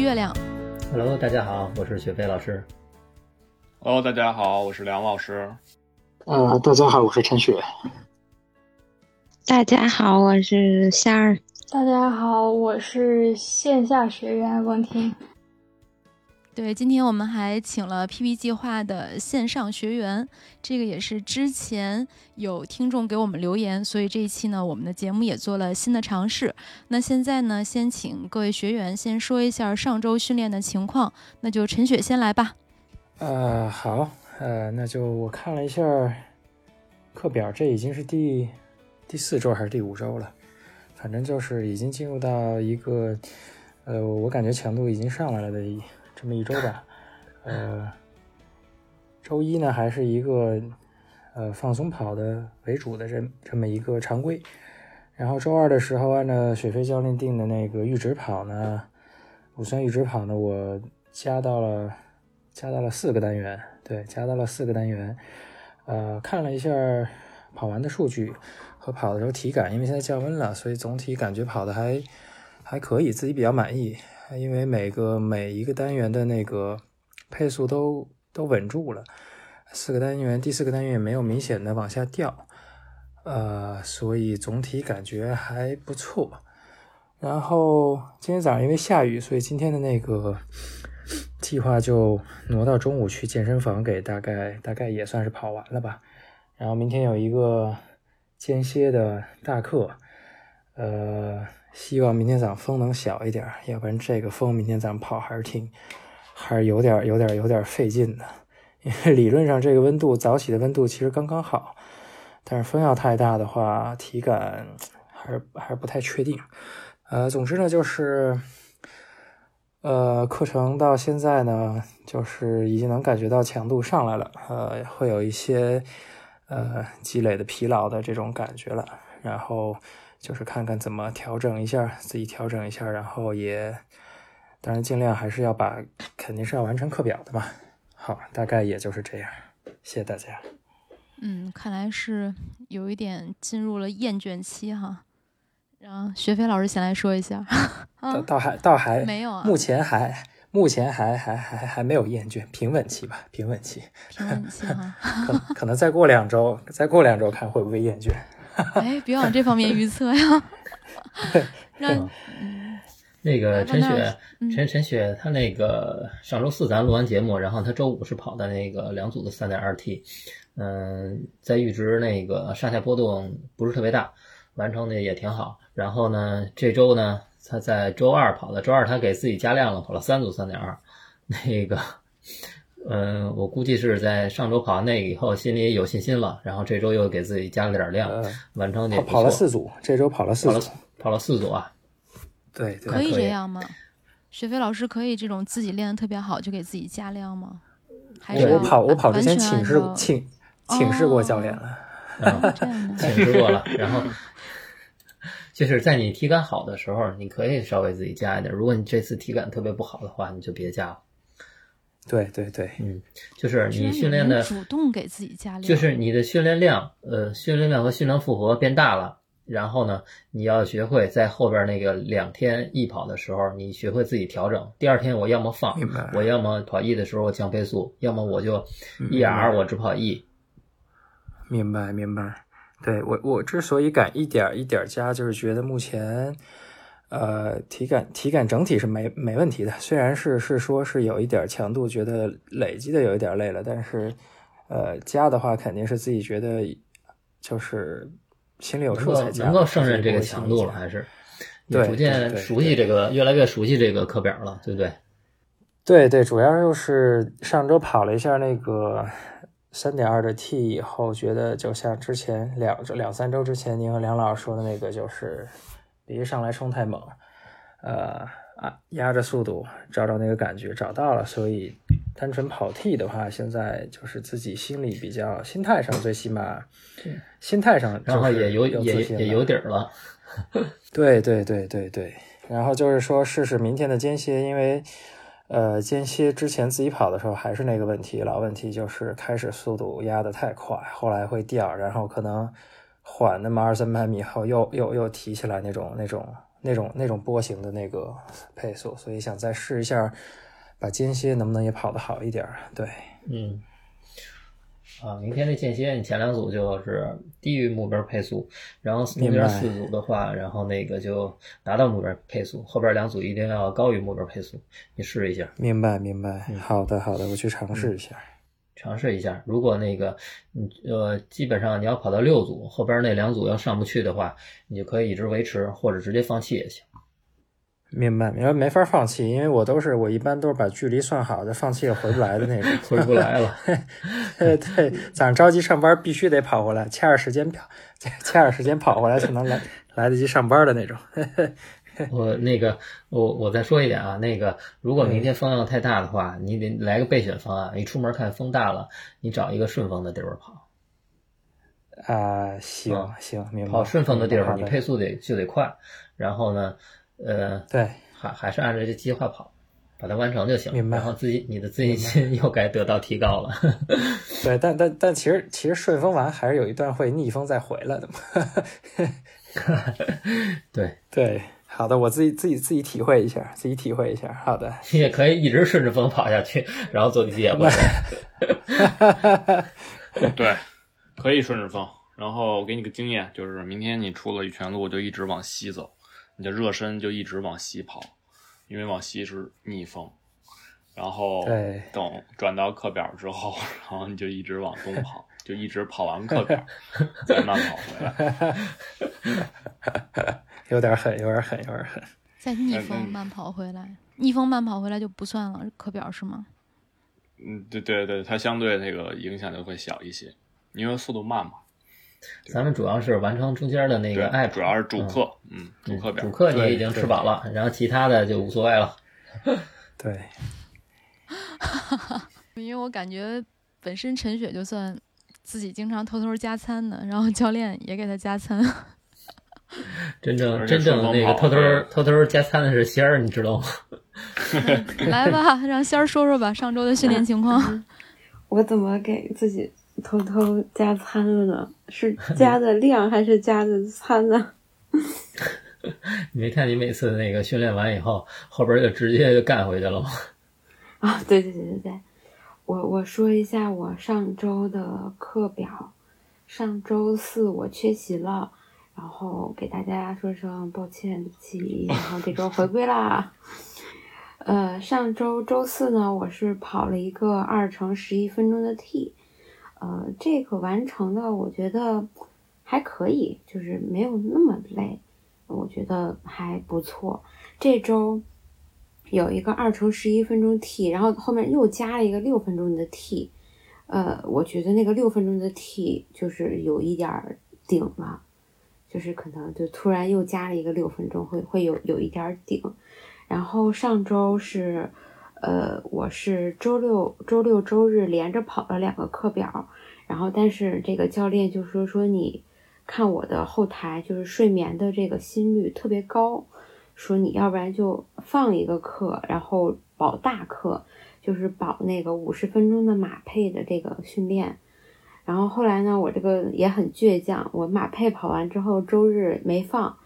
月亮。Hello，大家好，我是雪飞老师。Hello，大家好，我是梁老师。呃，大家好，我是陈雪。大家好，我是夏儿。大家好，我是线下学员王婷。对，今天我们还请了 PP 计划的线上学员，这个也是之前有听众给我们留言，所以这一期呢，我们的节目也做了新的尝试。那现在呢，先请各位学员先说一下上周训练的情况，那就陈雪先来吧。呃，好，呃，那就我看了一下课表，这已经是第第四周还是第五周了，反正就是已经进入到一个，呃，我感觉强度已经上来了的这么一周吧。呃，周一呢还是一个呃放松跑的为主的这这么一个常规，然后周二的时候按照雪飞教练定的那个阈值跑呢，乳酸阈值跑呢，我加到了。加到了四个单元，对，加到了四个单元。呃，看了一下跑完的数据和跑的时候体感，因为现在降温了，所以总体感觉跑的还还可以，自己比较满意。因为每个每一个单元的那个配速都都稳住了，四个单元，第四个单元也没有明显的往下掉，呃，所以总体感觉还不错。然后今天早上因为下雨，所以今天的那个。计划就挪到中午去健身房，给大概大概也算是跑完了吧。然后明天有一个间歇的大课，呃，希望明天早上风能小一点，要不然这个风明天早上跑还是挺还是有点有点有点费劲的。因为理论上这个温度早起的温度其实刚刚好，但是风要太大的话，体感还是还是不太确定。呃，总之呢就是。呃，课程到现在呢，就是已经能感觉到强度上来了，呃，会有一些呃积累的疲劳的这种感觉了。然后就是看看怎么调整一下，自己调整一下，然后也当然尽量还是要把，肯定是要完成课表的嘛。好，大概也就是这样，谢谢大家。嗯，看来是有一点进入了厌倦期哈。然后学飞老师先来说一下，倒倒还倒还没有啊，目前还目前还还还还没有厌倦，平稳期吧，平稳期，平稳期哈，可可能再过两周，再过两周看会不会厌倦。哎，别往这方面预测呀。让那个陈雪，嗯陈陈雪，她那个上周四咱录完节目，然后她周五是跑的那个两组的三点二 T，嗯，在阈值那个上下波动不是特别大，完成的也挺好。然后呢，这周呢，他在周二跑的，周二他给自己加量了，跑了三组三点二，那个，嗯，我估计是在上周跑完那个以后，心里有信心了，然后这周又给自己加了点量，呃、完成那跑跑了四组，这周跑了四组，跑了四组啊，对，对可以这样吗？雪飞老师可以这种自己练的特别好就给自己加量吗？还是我跑我跑之前请示请请示过教练了，啊，请示过了，然后就是在你体感好的时候，你可以稍微自己加一点。如果你这次体感特别不好的话，你就别加了。对对对，嗯，就是你训练的，主动给自己加量，就是你的训练量，呃，训练量和训练负荷变大了。然后呢，你要学会在后边那个两天一跑的时候，你学会自己调整。第二天我要么放明白，我要么跑 E 的时候我降配速，要么我就嗯 E R 我只跑 E。明白明白。对我我之所以敢一点儿一点儿加，就是觉得目前。呃，体感体感整体是没没问题的，虽然是是说是有一点强度，觉得累积的有一点累了，但是呃加的话肯定是自己觉得就是心里有数才加，能够胜任这个强度了，还是。对逐渐熟悉这个，越来越熟悉这个课表了，对不对？对对，主要就是上周跑了一下那个三点二的 T 以后，觉得就像之前两周两三周之前您和梁老师说的那个，就是别上来冲太猛，呃啊压着速度找找那个感觉找到了，所以单纯跑 T 的话，现在就是自己心里比较心态上最起码心态上，然后也有有也也有底儿了。对对对对对，然后就是说试试明天的间歇，因为呃间歇之前自己跑的时候还是那个问题，老问题就是开始速度压得太快，后来会掉，然后可能缓那么二三百米后又又又提起来那种那种那种那种波形的那个配速，所以想再试一下，把间歇能不能也跑得好一点？对，嗯。啊，明天的间歇，你前两组就是低于目标配速，然后中间四组的话，然后那个就达到目标配速，后边两组一定要高于目标配速，你试一下。明白，明白。好的，好的，我去尝试一下。尝试一下，如果那个，你呃，基本上你要跑到六组，后边那两组要上不去的话，你就可以一直维持，或者直接放弃也行。明白，明白，没法放弃，因为我都是我一般都是把距离算好，再放弃也回不来的那种，回不来了。对对，早上着急上班，必须得跑回来，掐着时间跑，掐着时间跑回来才能来来得及上班的那种。我那个，我我再说一点啊，那个如果明天风浪太大的话，你得来个备选方案。一出门看风大了，你找一个顺风的地方跑。啊，行行，明白。跑顺风的地方，你配速得就得快，然后呢？呃，对，还还是按照这计划跑，把它完成就行。明白。然后自己你的自信心 又该得到提高了。对，但但但其实其实顺风完还是有一段会逆风再回来的嘛。对 对，好的，我自己自己自己体会一下，自己体会一下。好的，你 也可以一直顺着风跑下去，然后坐地铁回来。对，可以顺着风。然后我给你个经验，就是明天你出了玉泉路，就一直往西走。你的热身就一直往西跑，因为往西是逆风，然后等转到课表之后，然后你就一直往东跑，就一直跑完课表再慢跑回来。有点狠，有点狠，有点狠。再逆风慢跑回来，逆风慢跑回来就不算了课表是吗？嗯，对对对，它相对那个影响就会小一些，因为速度慢嘛。咱们主要是完成中间的那个爱，主要是主课，嗯，主课表，主课你已经吃饱了，然后其他的就无所谓了。对，因为我感觉本身陈雪就算自己经常偷偷加餐的，然后教练也给他加餐。真正真正那个偷偷偷偷加餐的是仙儿，你知道吗？来吧，让仙儿说说吧，上周的训练情况。我怎么给自己？偷偷加餐了呢？是加的量还是加的餐呢？你没看你每次那个训练完以后，后边就直接就干回去了吗？啊，对对对对对，我我说一下我上周的课表。上周四我缺席了，然后给大家说声抱歉，对不起。然后这周回归啦。呃，上周周四呢，我是跑了一个二乘十一分钟的 T。呃，这个完成的我觉得还可以，就是没有那么累，我觉得还不错。这周有一个二乘十一分钟 T，然后后面又加了一个六分钟的 T，呃，我觉得那个六分钟的 T 就是有一点顶了，就是可能就突然又加了一个六分钟，会会有有一点顶。然后上周是。呃，我是周六、周六、周日连着跑了两个课表，然后但是这个教练就说说你看我的后台就是睡眠的这个心率特别高，说你要不然就放一个课，然后保大课，就是保那个五十分钟的马配的这个训练。然后后来呢，我这个也很倔强，我马配跑完之后周日没放，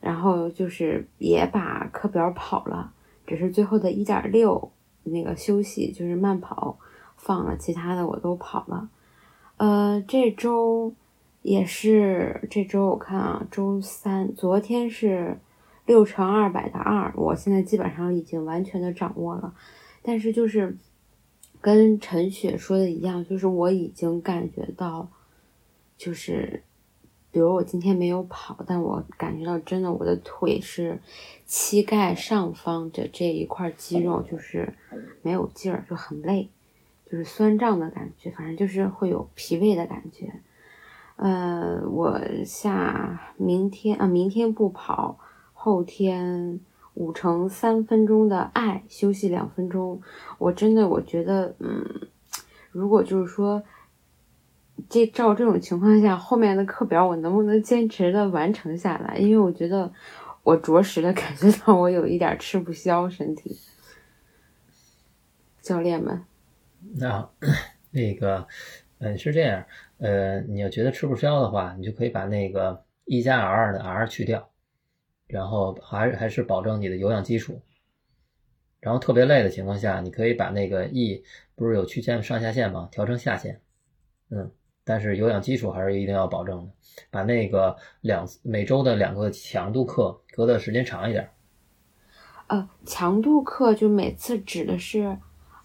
然后就是也把课表跑了，只是最后的一点六。那个休息就是慢跑放了，其他的我都跑了。呃，这周也是这周，我看啊，周三，昨天是六乘二百的二，我现在基本上已经完全的掌握了。但是就是跟陈雪说的一样，就是我已经感觉到，就是。比如我今天没有跑，但我感觉到真的，我的腿是膝盖上方的这一块肌肉就是没有劲儿，就很累。就是酸胀的感觉，反正就是会有疲惫的感觉。呃，我下明天啊，明天不跑，后天五乘三分钟的爱休息两分钟。我真的我觉得，嗯，如果就是说。这照这种情况下，后面的课表我能不能坚持的完成下来？因为我觉得我着实的感觉到我有一点吃不消身体。教练们，那那个，嗯，是这样，呃，你要觉得吃不消的话，你就可以把那个一加 R 的 R 去掉，然后还还是保证你的有氧基础。然后特别累的情况下，你可以把那个 E 不是有区间上下限吗？调成下限，嗯。但是有氧基础还是一定要保证的，把那个两每周的两个强度课隔的时间长一点。呃，强度课就每次指的是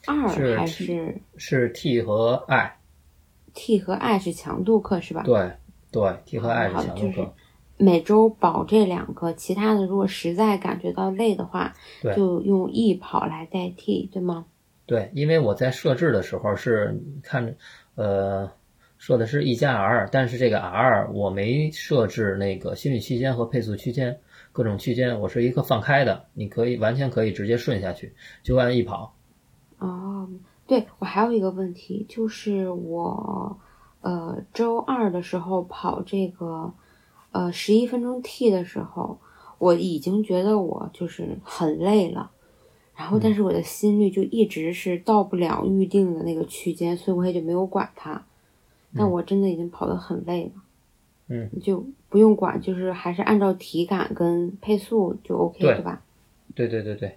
二还是是 T 和 I？T 和 I 是强度课是吧？对对，T 和 I 是强度课。每周保这两个，其他的如果实在感觉到累的话，就用易跑来代替，对吗？对，因为我在设置的时候是看呃。说的是 E 加 R，但是这个 R 我没设置那个心率区间和配速区间，各种区间我是一个放开的，你可以完全可以直接顺下去，就按易跑。哦，对我还有一个问题，就是我呃周二的时候跑这个呃十一分钟 T 的时候，我已经觉得我就是很累了，然后但是我的心率就一直是到不了预定的那个区间，所以我也就没有管它。但我真的已经跑得很累了，嗯，就不用管，就是还是按照体感跟配速就 OK，对吧？对对对对，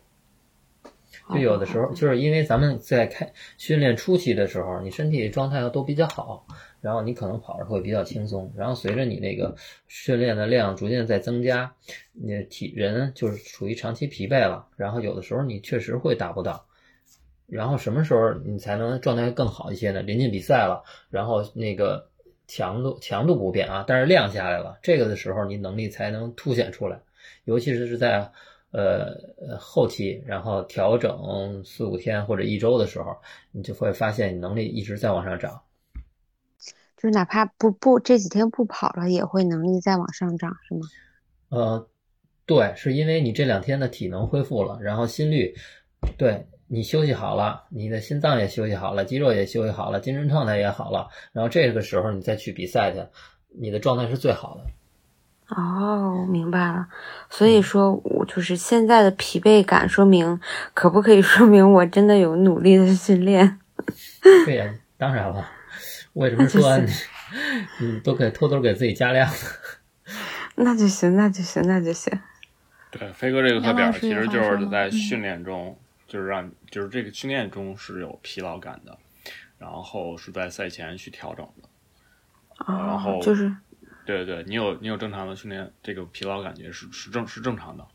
就有的时候就是因为咱们在开训练初期的时候，你身体状态都比较好，然后你可能跑着会比较轻松，然后随着你那个训练的量逐渐在增加，你体人就是处于长期疲惫了，然后有的时候你确实会达不到。然后什么时候你才能状态更好一些呢？临近比赛了，然后那个强度强度不变啊，但是量下来了，这个的时候你能力才能凸显出来，尤其是是在呃后期，然后调整四五天或者一周的时候，你就会发现你能力一直在往上涨。就是哪怕不不这几天不跑了，也会能力再往上涨，是吗？呃，对，是因为你这两天的体能恢复了，然后心率，对。你休息好了，你的心脏也休息好了，肌肉也休息好了，精神状态也好了，然后这个时候你再去比赛去，你的状态是最好的。哦，明白了。所以说，我就是现在的疲惫感，说明可不可以说明我真的有努力的训练？对呀，当然了。为什么说你，你都可以偷偷给自己加量？那就行，那就行，那就行。对，飞哥这个课表其实就是在训练中。就是让，就是这个训练中是有疲劳感的，然后是在赛前去调整的，啊然后就是，对对对，你有你有正常的训练，这个疲劳感觉是是正是正常的，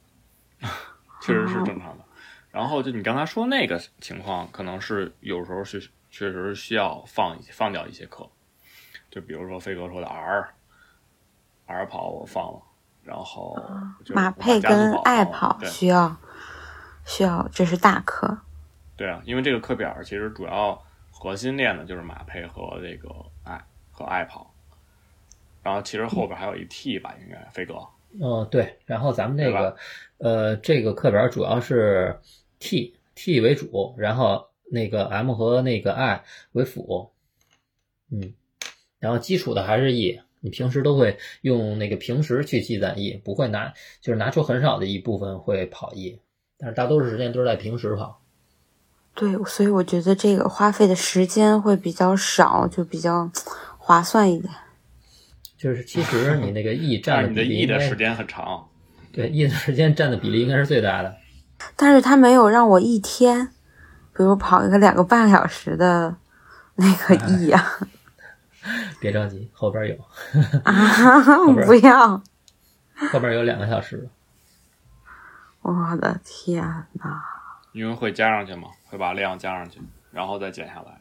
确实是正常的。然后就你刚才说那个情况，可能是有时候是确实需要放放掉一些课，就比如说飞哥说的 R R 跑我放了，然后马配跟爱跑需要。需要，这是大课。对啊，因为这个课表其实主要核心练的就是马配和这个爱和爱跑，然后其实后边还有一 T 吧，应该飞哥。嗯，对。然后咱们那个呃，这个课表主要是 T T 为主，然后那个 M 和那个 I 为辅。嗯，然后基础的还是 E，你平时都会用那个平时去积攒 E，不会拿就是拿出很少的一部分会跑 E。但是大多数时间都是在平时跑，对，所以我觉得这个花费的时间会比较少，就比较划算一点。就是其实你那个 E 占的你的 E 的时间很长，对，E 的时间占的比例应该是最大的。但是他没有让我一天，比如跑一个两个半小时的那个 E 呀。别着急，后边有。啊，不要。后边有两个小时。我的天呐！因为会加上去嘛，会把量加上去，然后再减下来。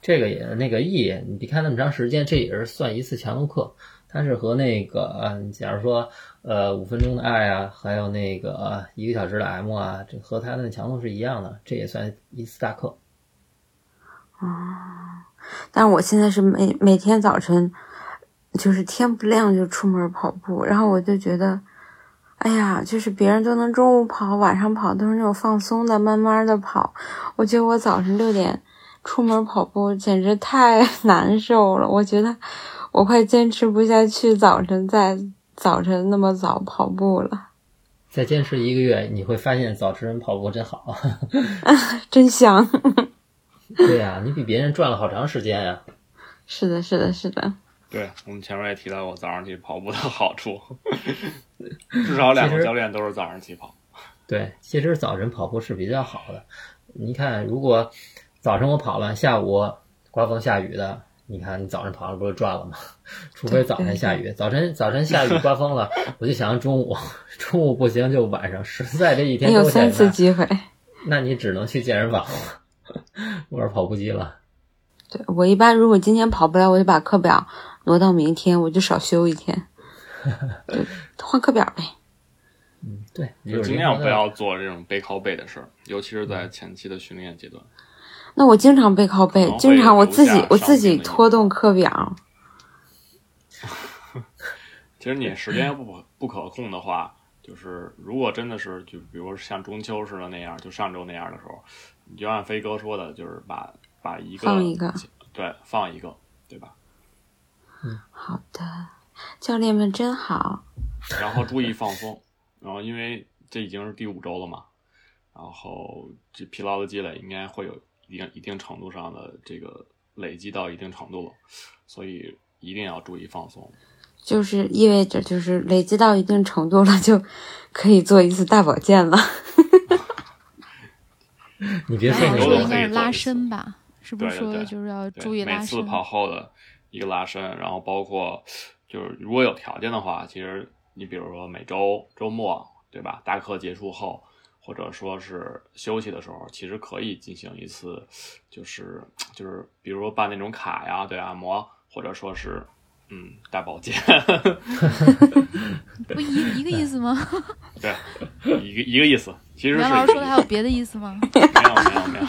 这个也那个 E，你别看那么长时间，这也是算一次强度课。它是和那个，假如说呃五分钟的爱啊，还有那个一个小时的 M 啊，这和它的强度是一样的，这也算一次大课。但我现在是每每天早晨，就是天不亮就出门跑步，然后我就觉得，哎呀，就是别人都能中午跑、晚上跑，都是那种放松的、慢慢的跑，我觉得我早晨六点出门跑步简直太 难受了，我觉得我快坚持不下去早晨在早晨那么早跑步了，再坚持一个月，你会发现早晨跑步真好。真香。对呀、你比别人赚了好长时间呀、是的，是的，是的。对我们前面也提到过早上去跑步的好处，至少两个教练都是早上起跑。对，其实早晨跑步是比较好的。你看，如果早晨我跑了，下午刮风下雨的，你看你早上跑了不是赚了吗？除非早晨下雨，早晨早晨下雨刮风了，我就想中午，中午不行就晚上，实在这一天你有三次，机会。那你只能去健身房玩跑步机了。对我一般如果今天跑不了，我就把课表挪到明天，我就少休一天，就换课表呗。嗯，对，就尽量不要做这种背靠背的事儿，尤其是在前期的训练阶段。那我经常背靠背经常我自己我自己拖动课表。其实你时间不不可控的话，就是如果真的是就比如像中秋似的那样，就上周那样的时候，你就按飞哥说的，就是把把一个放一个对放一个，对吧？好的，教练们真好。然后注意放松，然后因为这已经是第五周了嘛，然后这疲劳的积累应该会有一定一定程度上的这个累积到一定程度了，所以一定要注意放松。就是意味着就是累积到一定程度了，就可以做一次大保健了。你别说哎我说的那个应该是拉伸吧？是不是说就是要，注意拉伸？每次跑后的一个拉伸，然后包括就是如果有条件的话，其实你比如说每周周末对吧，大课结束后，或者说是休息的时候，其实可以进行一次，就是就是比如说办那种卡呀，对按摩，或者说是嗯大保健 不一一个意思吗？对，一个一个意思。其实是梁老师说的还有别的意思吗？没有没有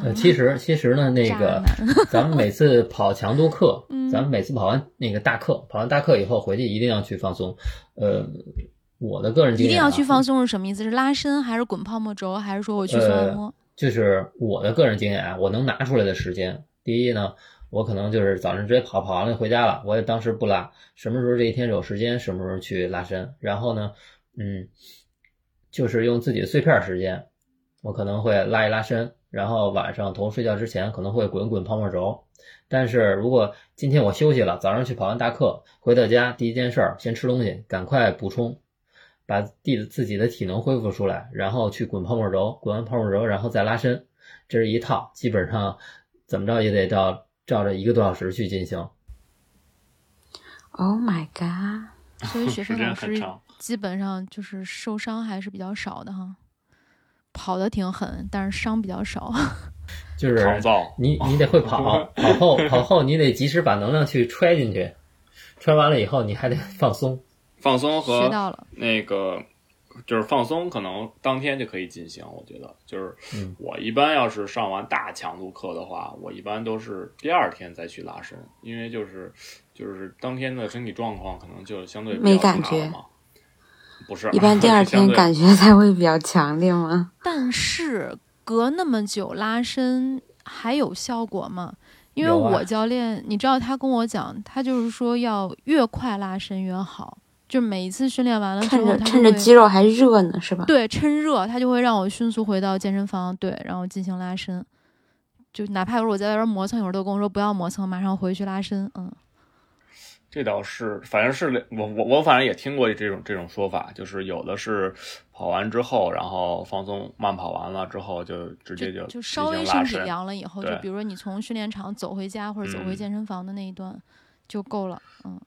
没有，其实其实呢，那个咱们每次跑强度课，嗯咱们每次跑完那个大课，跑完大课以后回去一定要去放松。呃，我的个人经验一定要去放松是什么意思？是拉伸还是滚泡沫轴，还是说我去做按摩？就是我的个人经验啊，我能拿出来的时间，第一呢，我可能就是早上直接跑，跑完了回家了，我也当时不拉，什么时候这一天有时间，什么时候去拉伸。然后呢，嗯，就是用自己的碎片时间，我可能会拉一拉伸，然后晚上头睡觉之前可能会滚滚泡沫轴。但是如果今天我休息了，早上去跑完大课，回到家第一件事儿先吃东西，赶快补充，把地自己的体能恢复出来，然后去滚泡沫轴，滚完泡沫轴，然后再拉伸，这是一套，基本上怎么着也得照照着一个多小时去进行。Oh my god！所以学 生老师。基本上就是受伤还是比较少的哈，跑的挺狠，但是伤比较少。就是你你得会跑，跑后跑后你得及时把能量去揣进去，揣完了以后你还得放松。放松和那个就是放松，可能当天就可以进行。我觉得，就是嗯我一般要是上完大强度课的话，我一般都是第二天再去拉伸，因为就是就是当天的身体状况可能就相对没感觉嘛。不是，一般第二天感觉才会比较强烈吗？但是隔那么久拉伸还有效果吗？因为我教练，你知道他跟我讲，他就是说要越快拉伸越好，就是每一次训练完了之后，趁着他趁着肌肉还热呢，是吧？对，趁热他就会让我迅速回到健身房，对，然后进行拉伸。就哪怕有时候我在外边磨蹭，有时候都跟我说不要磨蹭，马上回去拉伸。嗯，这倒是，反正是我我我反正也听过这种这种说法，就是有的是跑完之后，然后放松慢跑完了之后，就直接就就进稍微身体。凉了以后，就比如说你从训练场走回家或者走回嗯健身房的那一段就够了。嗯，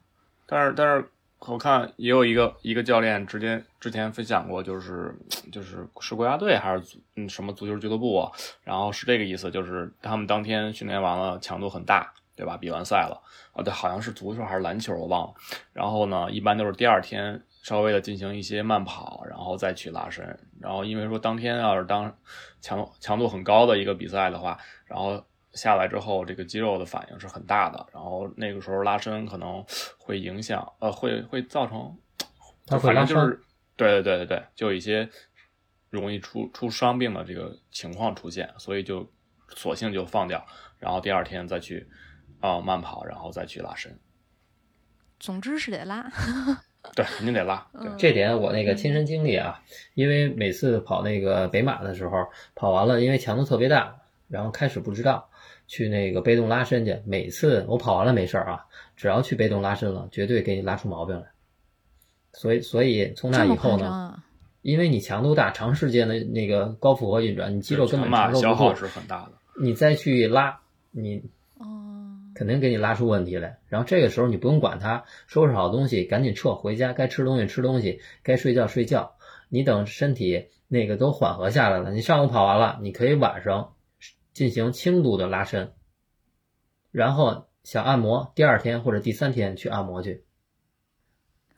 但是但是我看也有一个一个教练之前之前分享过，就是就是是国家队还是足嗯什么足球俱乐部，然后是这个意思，就是他们当天训练完了，强度很大，对吧？比完赛了啊，对，好像是足球还是篮球，我忘了。然后呢，一般都是第二天稍微的进行一些慢跑，然后再去拉伸。然后因为说当天要是当强强度很高的一个比赛的话，然后下来之后，这个肌肉的反应是很大的，然后那个时候拉伸可能会影响，呃，会会造成，反正就是，对对对对对，就有一些容易出出伤病的这个情况出现，所以就索性就放掉，然后第二天再去啊、慢跑，然后再去拉伸，总之是得拉。对，肯定得拉，这点我那个亲身经历啊，因为每次跑那个北马的时候，跑完了因为强度特别大，然后开始不知道去那个被动拉伸去，每次我跑完了没事儿啊，只要去被动拉伸了，绝对给你拉出毛病来。所以所以从那以后呢，啊？因为你强度大，长时间的那个高负荷运转，你肌肉根本承受不住消耗是，很大的，你再去拉，你哦，肯定给你拉出问题来。然后这个时候你不用管它，收拾好东西赶紧撤回家，该吃东西吃东西，该睡觉睡觉。你等身体那个都缓和下来了，你上午跑完了，你可以晚上进行轻度的拉伸，然后想按摩，第二天或者第三天去按摩去，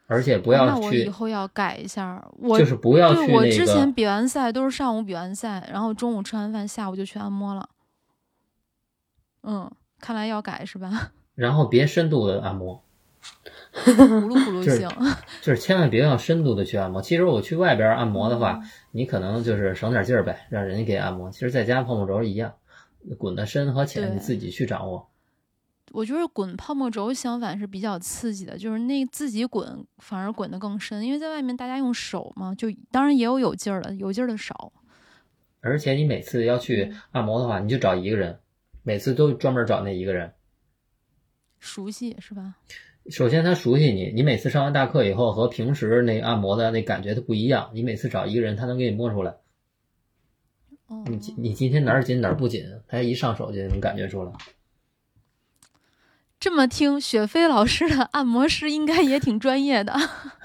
而且不要那要我以，后要改一下。我就是不要去对我之前，比完赛都是上午比完赛，然后中午吃完饭，下午就去按摩了。嗯，看来要改是吧？然后别深度的按摩。呼噜呼噜 就是行。就是千万别要深度的去按摩。其实我去外边按摩的嗯话，你可能就是省点劲儿呗，让人家给按摩。其实在家碰碰轴一样，滚的深和浅你自己去掌握。我觉得滚泡沫轴相反是比较刺激的，就是那自己滚反而滚得更深，因为在外面大家用手嘛，就当然也有有劲儿的，有劲儿的少。而且你每次要去按摩的话，你就找一个人，每次都专门找那一个人。熟悉是吧？首先他熟悉你，你每次上完大课以后和平时那按摩的那感觉它不一样。你每次找一个人，他能给你摸出来，哦，你今你今天哪儿紧哪儿不紧，他一上手就能感觉出来。这么听，雪飞老师的按摩师应该也挺专业的，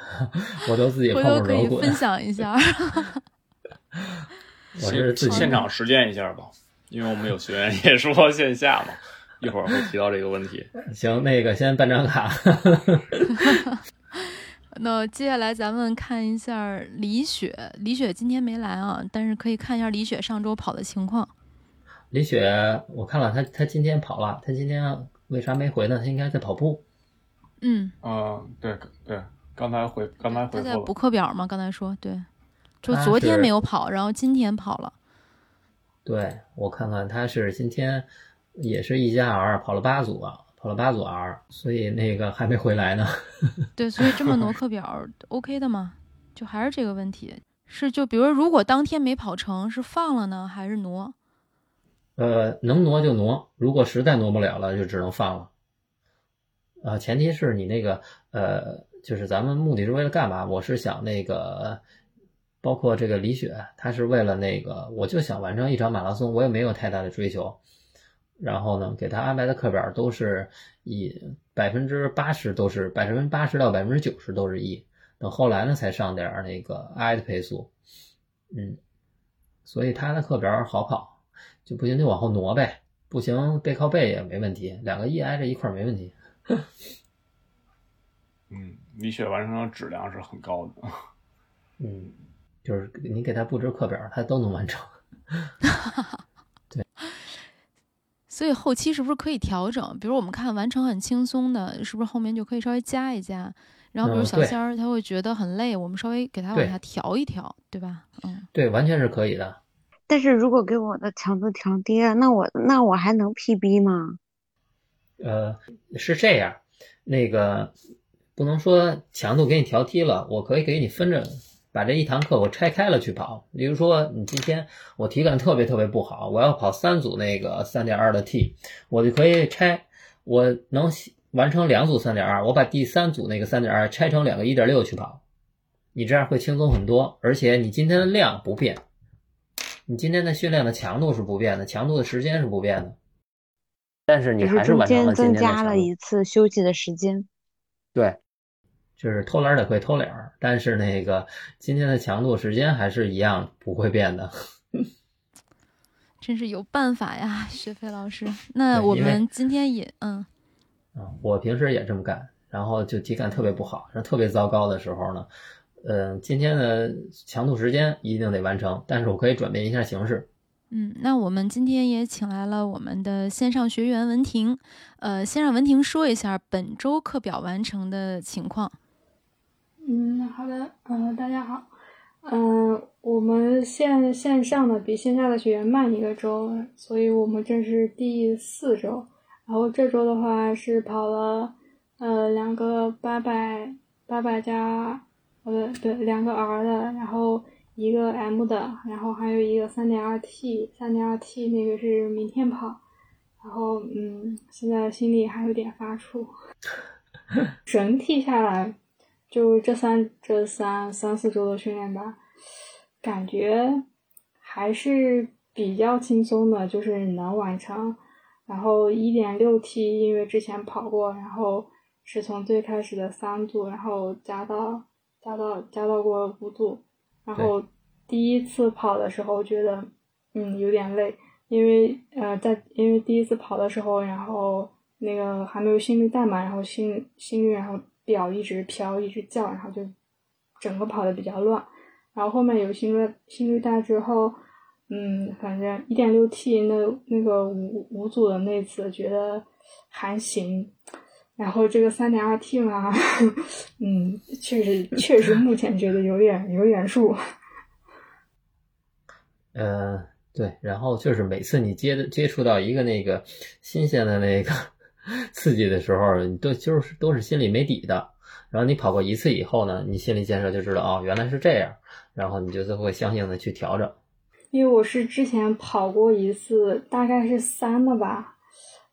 我都自己泡回头可以分，享一下。我是自己现场实践一下吧，因为我们有学员也说线下嘛，一会儿会提到这个问题。行，那个先办张卡。那接下来咱们看一下李雪，李雪今天没来啊，但是可以看一下李雪上周跑的情况。李雪，我看了她，她今天跑了，她今天为啥没回呢？她应该在跑步。嗯，嗯，对对，刚才回刚才回复了他在补，课表吗？刚才说对，就昨天没有跑，然后今天跑了。对我看看，她是今天也是一加 R 跑了八组啊，跑了八组 R，所以那个还没回来呢。对，所以这么 挪课表 OK 的吗？就还是这个问题，是就比如如果当天没跑成，是放了呢，还是挪？呃，能挪就挪，如果实在挪不了了，就只能放了。呃，前提是你那个呃，就是咱们目的是为了干嘛？我是想那个，包括这个李雪，她是为了那个，我就想完成一场马拉松，我也没有太大的追求。然后呢，给他安排的课表都是以百分之八十都是百分之八十到百分之九十都是 E，等后来呢才上点儿那个 I 的配速，嗯，所以他的课表好跑。就不行就往后挪呗，不行背靠背也没问题，两个 E 挨着一块儿没问题。嗯，李雪完成的质量是很高的。嗯，就是你给他布置课表，他都能完成。所以后期是不是可以调整？比如我们看完成很轻松的，是不是后面就可以稍微加一加？然后比如小仙儿他会觉得很累，我们稍微给他往下调一调，对吧？嗯，对，完全是可以的。但是如果给我的强度调低了，那我那我还能 PB 吗？呃，是这样，那个不能说强度给你调低了，我可以给你分着，把这一堂课我拆开了去跑。比如说你今天我体感特别特别不好，我要跑三组那个三点二的 T，我就可以拆，我能完成两组三点二，我把第三组那个三点二拆成两个一点六去跑，你这样会轻松很多，而且你今天的量不变，你今天的训练的强度是不变的，强度的时间是不变的。但是你还是完成了今天的增加了一次休息的时间。对，就是偷懒儿得会偷懒儿，但是那个今天的强度时间还是一样不会变的。真是有办法呀，雪飞老师。那我们今天也嗯，啊，我平时也这么干，然后就体感特别不好，然后特别糟糕的时候呢，呃，今天的强度时间一定得完成，但是我可以转变一下形式，嗯，那我们今天也请来了我们的线上学员文婷，呃，先让文婷说一下本周课表完成的情况。嗯，好的，呃，大家好，嗯、我们线线上的比线下的学员慢一个周，所以我们这是第四周，然后这周的话是跑了呃两个八百八百加，呃对，两个 R 的，然后一个 M 的，然后还有一个三点二 T，三点二 T 那个是明天跑，然后嗯，现在心里还有点发怵，整体下来。就这三这三三四周的训练吧，感觉还是比较轻松的，就是能完成。然后一点六 T，因为之前跑过，然后是从最开始的三组，然后加到加到加到过五组。然后第一次跑的时候觉得嗯有点累，因为呃在因为第一次跑的时候，然后那个还没有心率带嘛，然后心心率然后。表一直飘，一直叫，然后就整个跑的比较乱。然后后面有心率心率带之后，嗯，反正一点六 T 那那个五五组的那次觉得还行。然后这个三点二 T 嘛，嗯，确实确实目前觉得有点有点数。呃，对，然后就是每次你接的接触到一个那个新鲜的那个。刺激的时候，你都就是都是心里没底的。然后你跑过一次以后呢，你心理建设就知道哦，原来是这样。然后你就会相应的去调整。因为我是之前跑过一次，大概是三的吧，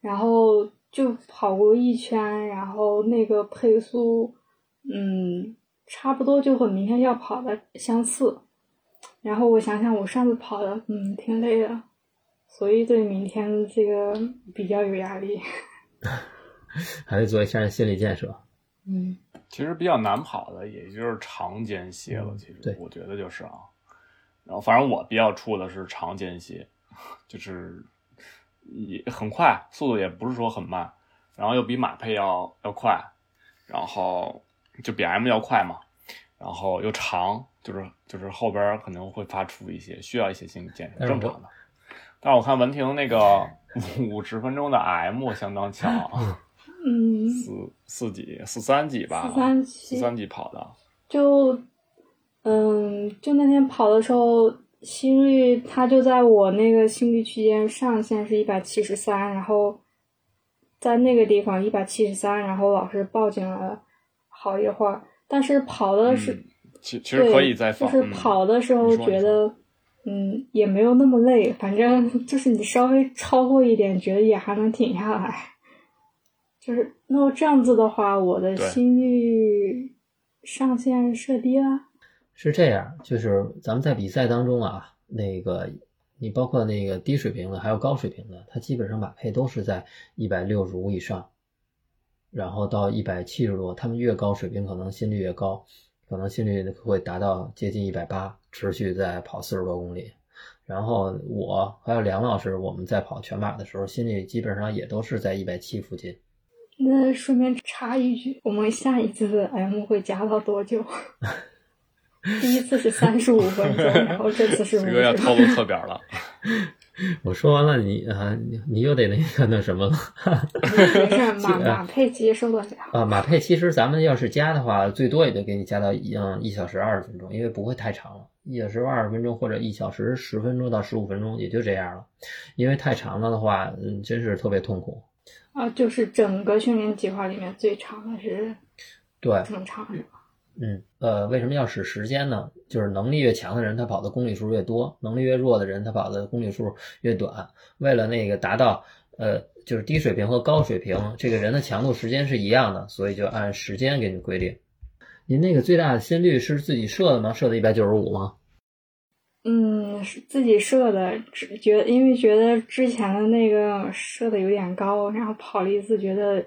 然后就跑过一圈，然后那个配速，嗯，差不多就和明天要跑的相似。然后我想想，我上次跑的，嗯，挺累的，所以对明天这个比较有压力。还得做一下心理建设。嗯，其实比较难跑的，也就是长间歇了。其实我觉得就是啊，然后反正我比较怵的是长间歇，就是也很快，速度也不是说很慢，然后又比马配要要快，然后就比 M 要快嘛，然后又长，就是就是后边可能会发出一些需要一些心理建设，正常的。但是我看文婷那个五十分钟的 M 相当强，嗯，四四几四三几吧，四三四三几跑的，就嗯，就那天跑的时候，心率它就在我那个心率区间上限是一百七十三，然后在那个地方一百七十三，然后老师报警了好一会儿，但是跑的是，其其实可以再放，就是跑的时候觉得。嗯，也没有那么累，反正 就是你稍微超过一点，觉得也还能挺下来。就是那这样子的话，我的心率上限设低了。是这样，就是咱们在比赛当中啊，那个你包括那个低水平的，还有高水平的，它基本上马配都是在一百六十五以上，然后到一百七十多，他们越高水平，可能心率越高。可能心率会达到接近一百八，持续在跑四十多公里。然后我还有梁老师，我们在跑全马的时候，心率基本上也都是在一百七附近。那顺便插一句，我们下一次的 M 会加到多久？第一次是三十五分钟，然后这次是这个要透露课表了。我说完了，你啊，你你又得那个那什么了。没事，马马佩接受得了。啊，马佩其实咱们要是加的话，最多也就给你加到一嗯一小时二十分钟，因为不会太长了，一小时二十分钟或者一小时十分钟到十五分钟也就这样了，因为太长了的话，嗯，真是特别痛苦。啊，就是整个训练计划里面最长的是，对，这么长是吧？嗯，呃，为什么要使时间呢？就是能力越强的人，他跑的公里数越多；能力越弱的人，他跑的公里数越短。为了那个达到，呃，就是低水平和高水平，这个人的强度时间是一样的，所以就按时间给你规定。您那个最大的心率是自己设的吗？设的一百九十五吗？嗯，是自己设的，只觉因为觉得之前的那个设的有点高，然后跑了一次觉得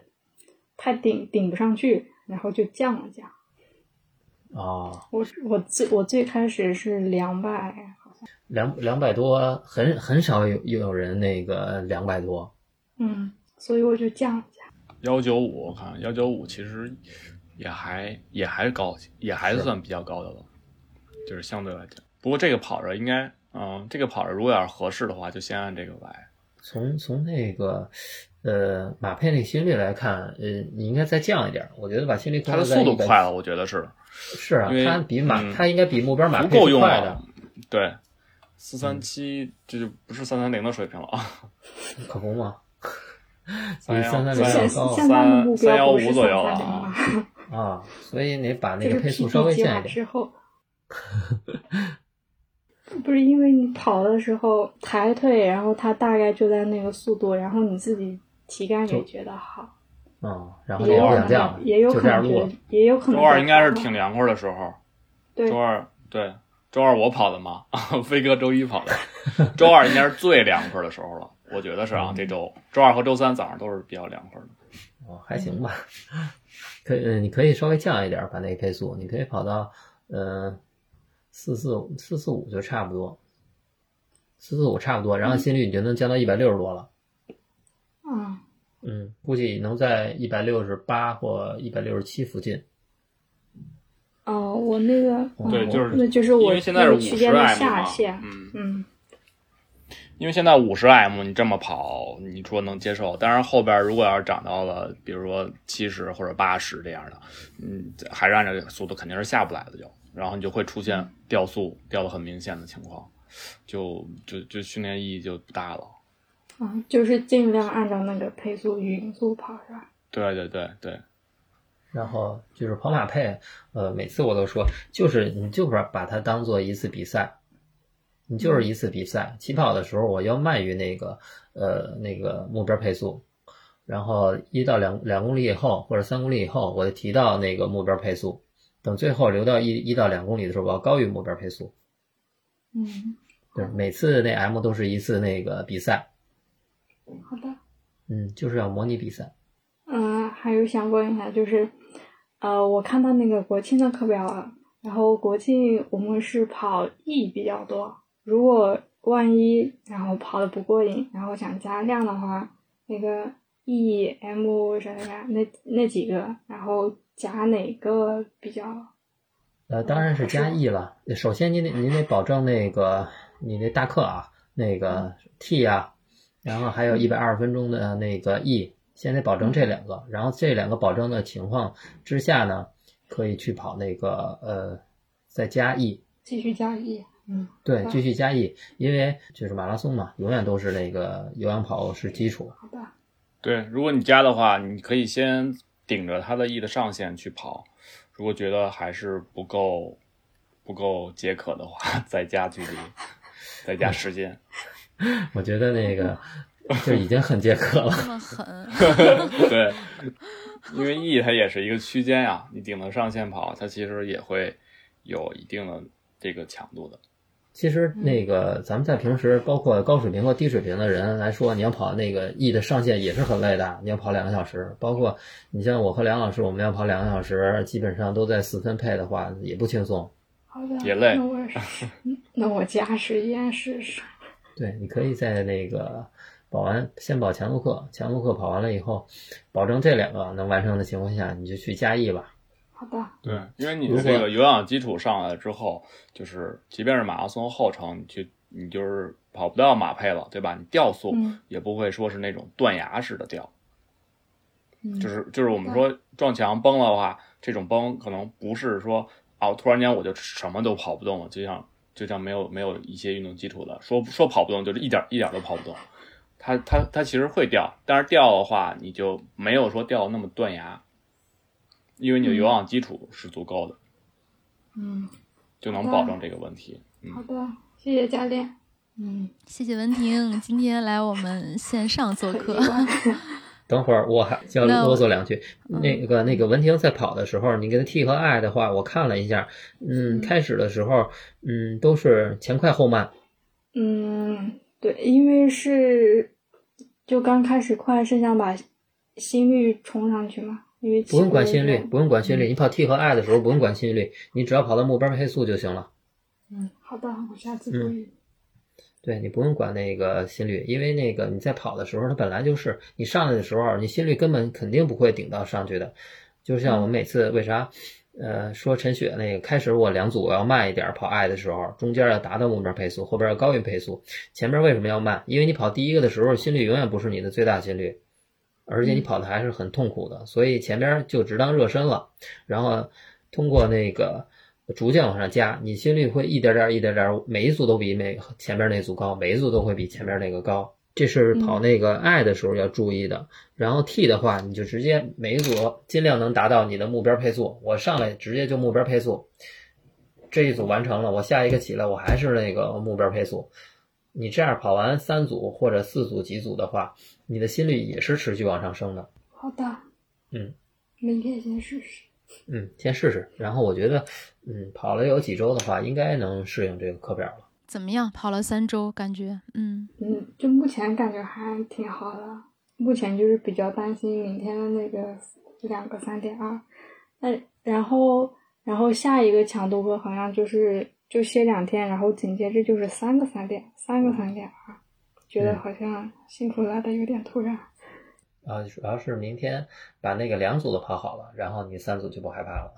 太顶顶不上去，然后就降了降。哦，我我最我最开始是两百，好像两两百多，很很少有有人那个两百多，嗯，所以我就降了降。幺九五，我看幺九五其实也还也还高，也还算比较高的了，就是相对来讲。不过这个跑着应该嗯，这个跑着如果要是合适的话，就先按这个来。从从那个呃马配那个心率来看，呃，你应该再降一点。我觉得把心率它的速度快了，我觉得是。是啊，因为它比马嗯它应该比目标马够用快的，。对，四三七这就不是三三零的水平了啊，可不嘛？比三幺三三零要高现在的目三幺五左右了啊？啊，所以你把那个配速稍微降一点。之后，不是因为你跑的时候抬腿，然后它大概就在那个速度，然后你自己体感也觉得好，嗯，然后也有可能也有可能。也有可能周二应该是挺凉快的时候。对周二对，周二我跑的嘛，飞哥周一跑的，周二应该是最凉快的时候了，我觉得是啊，这周周二和周三早上都是比较凉快的。哦，还行吧。可以，呃你可以稍微降一点，把那个配速，你可以跑到呃四四五四四五就差不多，四四五差不多，然后心率你就能降到一百六十多了。嗯，嗯，估计能在一百六十八或一百六十七附近。哦，我那个对，嗯就是那就是我因为现在是那五十 M 嘛下限，嗯，嗯，因为现在五十 M 你这么跑，你说能接受，但是后边如果要是涨到了，比如说七十或者八十这样的，嗯，还是按照这个速度肯定是下不来的就，然后你就会出现掉速掉的很明显的情况，就就就训练意义就不大了。啊，就是尽量按照那个配速匀速跑是吧？对对对对，然后就是跑马配，呃，每次我都说，就是你就是把它当做一次比赛，你就是一次比赛。起跑的时候我要慢于那个呃那个目标配速，然后一到两两公里以后或者三公里以后，我就提到那个目标配速，等最后留到一一到两公里的时候，我要高于目标配速。嗯，对，每次那 M 都是一次那个比赛，好的。嗯，就是要模拟比赛。嗯，还有想问一下，就是，呃，我看到那个国庆的课表了，然后国庆我们是跑 E 比较多，如果万一然后跑的不过瘾，然后想加量的话，那个 E、M 啥啥那那几个，然后加哪个比较？呃，当然是加 E 了。首先，你得你得保证那个你那大课啊，那个 T 啊，然后还有一百二十分钟的那个 E，先得保证这两个。然后这两个保证的情况之下呢，可以去跑那个呃，再加 E。继续加 E？嗯，对，继续加 E，因为就是马拉松嘛，永远都是那个有氧跑是基础。好吧。对，如果你加的话，你可以先顶着它的 E 的上限去跑，如果觉得还是不够不够解渴的话，再加距离，再加时间。我觉得那个就已经很解渴了。这么狠，对，因为 E 它也是一个区间呀，你顶着上限跑，它其实也会有一定的这个强度的。其实那个咱们在平时，包括高水平和低水平的人来说，你要跑那个 E 的上限也是很累的。你要跑两个小时，包括你像我和梁老师，我们要跑两个小时，基本上都在四分配的话，也不轻松。好的，也累那我 那我加时验试试。对，你可以在那个跑完先跑强度课，强度课跑完了以后，保证这两个能完成的情况下，你就去加 E 吧。好的，对，因为你的这个有氧基础上来之后，就是即便是马拉松后程，你去你就是跑不到马配了，对吧？你掉速嗯。也不会说是那种断崖式的掉，嗯，就是就是我们说撞墙崩了的话，这种崩可能不是说啊，突然间我就什么都跑不动了，就像就像没有没有一些运动基础的，说说跑不动就是一点一点都跑不动，它它它其实会掉，但是掉的话你就没有说掉那么断崖，因为你的有氧基础是足够的，嗯，就能保证这个问题。嗯，好的，谢谢教练。嗯，谢谢文婷 今天来我们线上做客。等会儿我还要那啰嗦两句。嗯那个那个文婷在跑的时候，你给她 T 和 I 的话，我看了一下，嗯，开始的时候，嗯，都是前快后慢。嗯，对，因为是就刚开始快是想把心率冲上去嘛，因为不用管心率，不用管心率。你跑 T 和 I 的时候不用管心率，你只要跑到目标配速就行了。嗯，好的，我下次注意。对你不用管那个心率，因为那个你在跑的时候，它本来就是你上来的时候，你心率根本肯定不会顶到上去的。就像我每次为啥，呃，说陈雪那个开始我两组我要慢一点跑 I 的时候，中间要达到目标配速，后边要高于配速。前面为什么要慢？因为你跑第一个的时候，心率永远不是你的最大心率，而且你跑的还是很痛苦的，所以前边就只当热身了。然后通过那个逐渐往上加，你心率会一点点、一点点，每一组都比每前边那组高，每一组都会比前边那个高。这是跑那个 I 的时候要注意的。然后 T 的话，你就直接每一组尽量能达到你的目标配速。我上来直接就目标配速，这一组完成了，我下一个起来我还是那个目标配速。你这样跑完三组或者四组几组的话，你的心率也是持续往上升的。好的，嗯，明天先试试。嗯，先试试。然后我觉得，嗯，跑了有几周的话，应该能适应这个课表了。怎么样？跑了三周，感觉嗯嗯，就目前感觉还挺好的。目前就是比较担心明天的那个两个三点二，那然后然后下一个强度课好像就是就歇两天，然后紧接着就是三个三点三个三点啊，觉得好像辛苦来的有点突然。啊，主要是明天把那个两组都跑好了，然后你三组就不害怕了。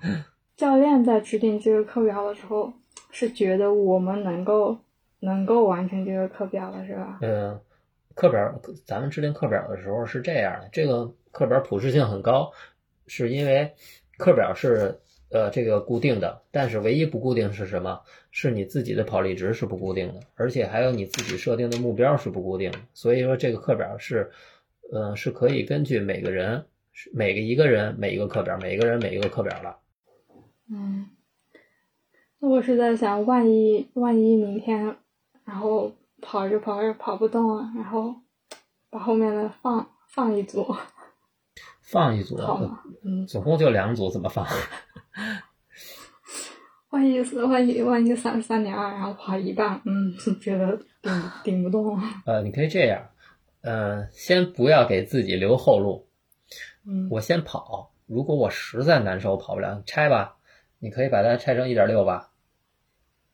教练在制定这个课表的时候。是觉得我们能够能够完成这个课表了，是吧？嗯，课表咱们制定课表的时候是这样的，这个课表普适性很高，是因为课表是呃这个固定的，但是唯一不固定是什么？是你自己的跑力值是不固定的，而且还有你自己设定的目标是不固定的。所以说这个课表是，呃是可以根据每个人每个一个人每一个课表，每一个人每一个课表的。嗯。我是在想，万一万一明天，然后跑着跑着跑不动了，然后把后面的放放一组，放一组？嗯，总共就两组，怎么放？万一是万一万一三三点二，然后跑一半，嗯，觉得顶顶不动。呃，你可以这样，呃，先不要给自己留后路。嗯，我先跑，如果我实在难受跑不了，拆吧，你可以把它拆成一点六吧。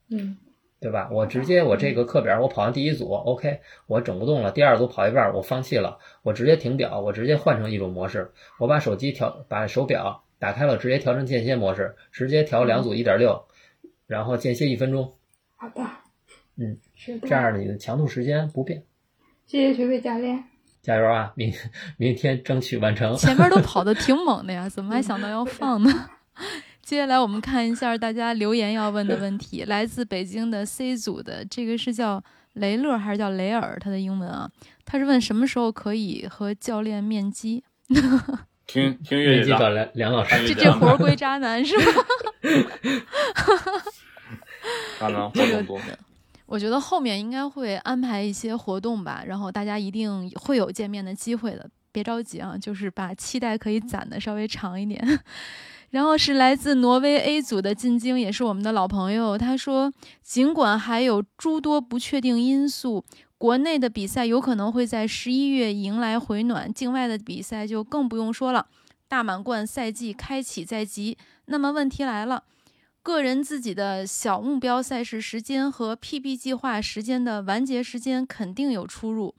嗯，对吧？我直接我这个课表，我跑完第一组，OK，我整不动了。第二组跑一半，我放弃了，我直接停表，我直接换成一种模式，我把手机调，把手表打开了，直接调成间歇模式，直接调两组一点六，然后间歇一分钟。好的，嗯，是的，这样你的强度时间不变。谢谢学费教练，加油啊！明明天争取完成。前面都跑的挺猛的呀，怎么还想到要放呢？接下来我们看一下大家留言要问的问题，来自北京的 C 组的这个是叫雷乐还是叫雷尔？他的英文啊，他是问什么时候可以和教练面基？听听乐基找，梁梁老师，这这活归渣男是吗？渣男活动多。我觉得后面应该会安排一些活动吧，然后大家一定会有见面的机会的，别着急啊，就是把期待可以攒的稍微长一点。然后是来自挪威 A 组的进京，也是我们的老朋友。他说，尽管还有诸多不确定因素，国内的比赛有可能会在十一月迎来回暖，境外的比赛就更不用说了。大满贯赛季开启在即，那么问题来了，个人自己的小目标赛事时间和 PB 计划时间的完结时间肯定有出入。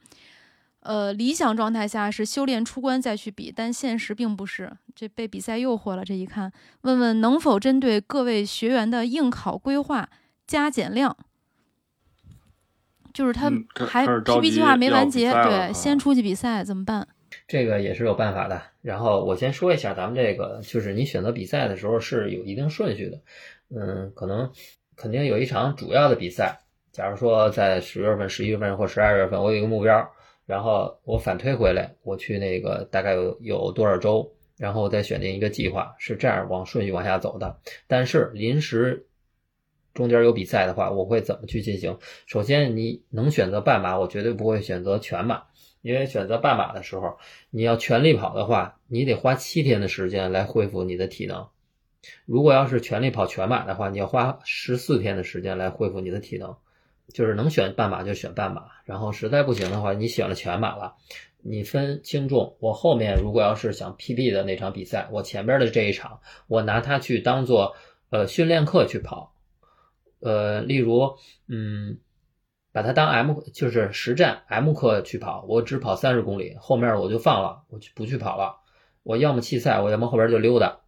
呃，理想状态下是修炼出关再去比，但现实并不是。这被比赛诱惑了。这一看，问问能否针对各位学员的应考规划加减量？就是他还 P P 计划没完结，对，先出去比赛怎么办？这个也是有办法的。然后我先说一下，咱们这个就是你选择比赛的时候是有一定顺序的。嗯，可能肯定有一场主要的比赛。假如说在十月份、十一月份或十二月份，我有一个目标。然后我反推回来，我去那个大概有有多少周，然后再选定一个计划，是这样往顺序往下走的。但是临时中间有比赛的话，我会怎么去进行？首先，你能选择半马，我绝对不会选择全马，因为选择半马的时候，你要全力跑的话，你得花七天的时间来恢复你的体能。如果要是全力跑全马的话，你要花十四天的时间来恢复你的体能。就是能选半马就选半马，然后实在不行的话，你选了全马了，你分轻重。我后面如果要是想 PB 的那场比赛，我前边的这一场，我拿它去当做呃训练课去跑，呃，例如嗯，把它当 M 就是实战 M 课去跑，我只跑三十公里，后面我就放了，我就不去跑了，我要么弃赛，我要么后边就溜达。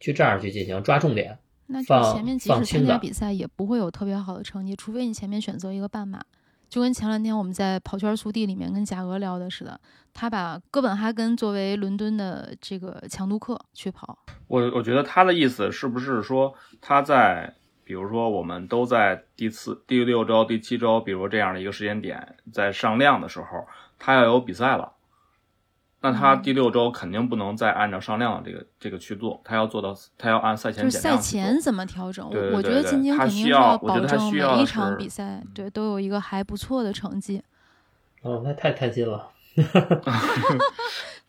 去这样去进行抓重点。那就放前面即使参加比赛也不会有特别好的成绩，除非你前面选择一个半马。就跟前两天我们在跑圈速递里面跟贾俄聊的似的，他把哥本哈根作为伦敦的这个强度课去跑。我我觉得他的意思是不是说他在，比如说我们都在第四、第六周、第七周，比如这样的一个时间点，在上量的时候，他要有比赛了，那他嗯第六周肯定不能再按照上量的这个这个去做，他要做到，他要按赛前就是赛前怎么调整？对对我我觉得金晶他需肯定要我觉得他证需要的每一场比赛对都有一个还不错的成绩，哦，那太贪心了。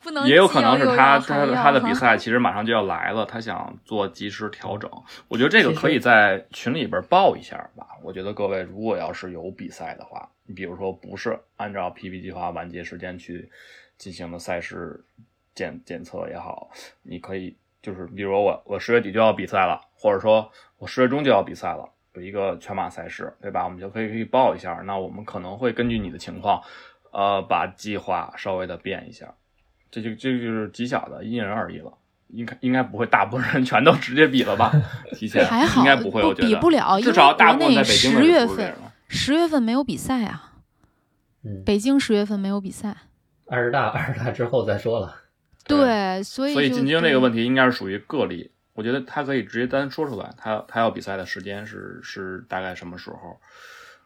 不能也有可能是他他的他的比赛其实马上就要来了，他想做及时调整。我觉得这个可以在群里边报一下吧。我觉得各位如果要是有比赛的话，你比如说不是按照 PP 计划完结时间去进行的赛事检检测也好，你可以就是比如说我我十月底就要比赛了，或者说我十月中就要比赛了。有一个全马赛事，对吧？我们就可以可以报一下。那我们可能会根据你的情况，呃，把计划稍微的变一下。这就这就是极小的，因人而异了。应该应该不会，大部分人全都直接比了吧？提前还好应该不会，我觉得比不了，至少大国部分在内北京十月份十月份没有比赛啊，嗯，北京十月份没有比赛，二十大二十大之后再说了。对，所以所以进京这个问题，应该是属于个例，我觉得他可以直接单说出来，他他要比赛的时间是是大概什么时候，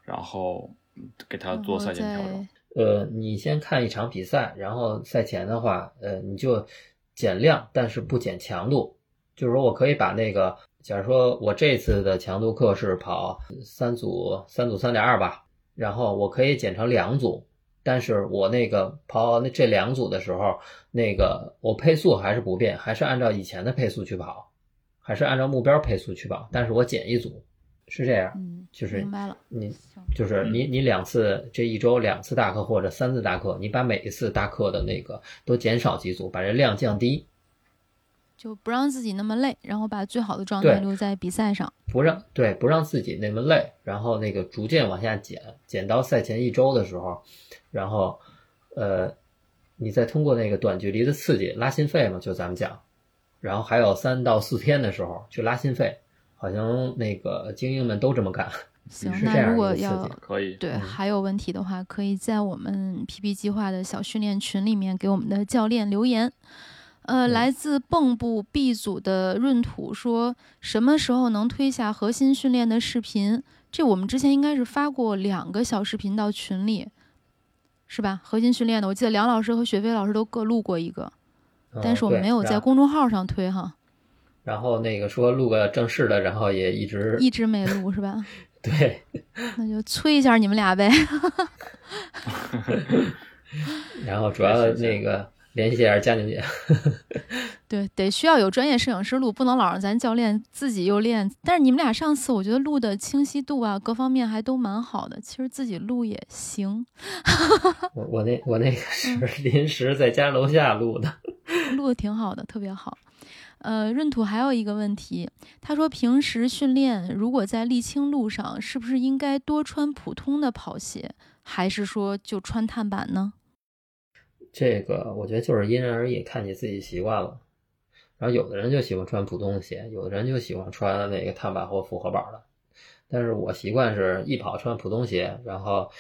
然后嗯给他做赛前调整。呃，你先看一场比赛，然后赛前的话，呃，你就减量，但是不减强度。就是说我可以把那个，假如说我这次的强度课是跑三组，三组三点二吧，然后我可以减成两组，但是我那个跑那这两组的时候，那个我配速还是不变，还是按照以前的配速去跑，还是按照目标配速去跑，但是我减一组，是这样，嗯，就是明白了，你就是你你两次这一周两次大课或者三次大课，你把每一次大课的那个都减少几组，把这量降低，就不让自己那么累，然后把最好的状态留在比赛上。不让对不让自己那么累，然后那个逐渐往下减，减到赛前一周的时候，然后呃，你再通过那个短距离的刺激拉心肺嘛，就咱们讲，然后还有三到四天的时候去拉心肺，好像那个精英们都这么干，行，那如果要。可以，对嗯还有问题的话，可以在我们 PP 计划的小训练群里面给我们的教练留言。呃，嗯来自蚌埠 B 组的闰土说，什么时候能推下核心训练的视频？这我们之前应该是发过两个小视频到群里，是吧？核心训练的，我记得梁老师和雪飞老师都各录过一个，但是我们没有在公众号上推哈，然后那个说录个正式的，然后也一直一直没录是吧？对，那就催一下你们俩呗。然后主要那个联系一下佳宁姐。对，得需要有专业摄影师录，不能老让咱教练自己又练。但是你们俩上次我觉得录的清晰度啊，各方面还都蛮好的，其实自己录也行，我我那我那个嗯是 临时在家楼下录的。录的挺好的，特别好。呃，闰土还有一个问题，他说平时训练如果在沥青路上，是不是应该多穿普通的跑鞋，还是说就穿碳板呢？这个我觉得就是因人而异，看你自己习惯了。然后有的人就喜欢穿普通的鞋，有的人就喜欢穿那个碳板或复合板的。但是我习惯是一跑穿普通鞋，然后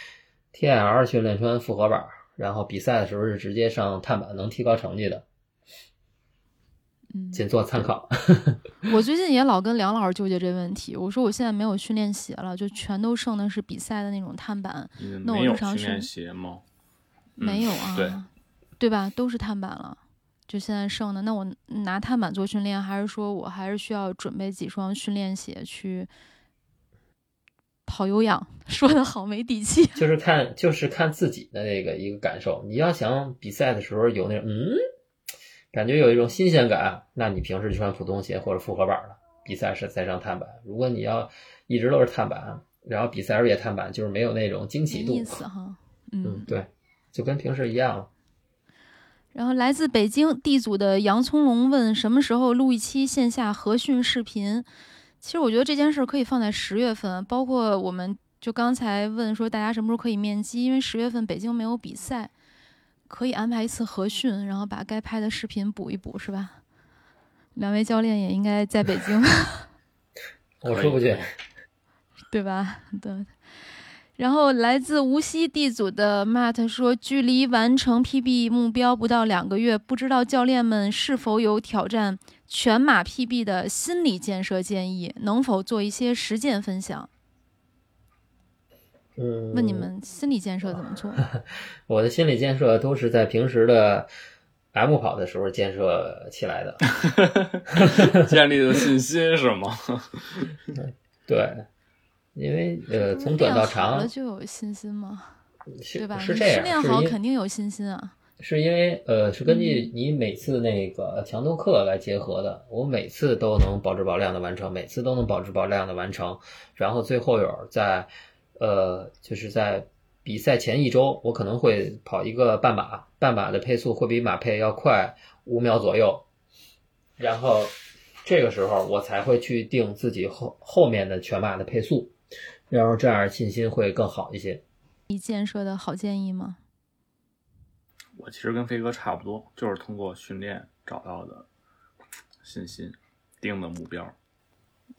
TIL 训练穿复合板，然后比赛的时候是直接上碳板，能提高成绩的，嗯，仅做参考。我最近也老跟梁老师纠结这问题，我说我现在没有训练鞋了，就全都剩的是比赛的那种碳板，那我日常训练鞋吗？没有啊，对对吧？都是碳板了，就现在剩的。那我拿碳板做训练，还是说我还是需要准备几双训练鞋去跑有氧？说的好没底气。就是看就是看自己的那个一个感受。你要想比赛的时候有那种嗯，感觉有一种新鲜感，那你平时就穿普通鞋或者复合板了，比赛时再上碳板。如果你要一直都是碳板，然后比赛时候也碳板，就是没有那种惊没喜度。意思哈，嗯嗯，，对，就跟平时一样。然后来自北京 D 组的洋葱龙问什么时候录一期线下合训视频？其实我觉得这件事可以放在十月份，包括我们就刚才问说大家什么时候可以面基，因为十月份北京没有比赛，可以安排一次合训，然后把该拍的视频补一补，是吧？两位教练也应该在北京，我说不去。对吧？对。然后来自无锡地组的 Matt 说，距离完成 PB 目标不到两个月，不知道教练们是否有挑战全马 PB 的心理建设建议，能否做一些实践分享？嗯，问你们心理建设怎么做？我的心理建设都是在平时的 M 跑的时候建设起来的，建立的信心是吗？对。因为呃，从短到长了就有信心嘛？对吧？是这样，练好肯定有信心啊。是因为呃，是根据你每次那个强度课来结合的。我每次都能保质保量的完成，每次都能保质保量的完成。然后最后有在呃，就是在比赛前一周，我可能会跑一个半马，半马的配速会比马配要快五秒左右。然后这个时候我才会去定自己后后面的全马的配速。然后这样信心会更好一些。你建设的好建议吗？我其实跟飞哥差不多，就是通过训练找到的信心，定的目标。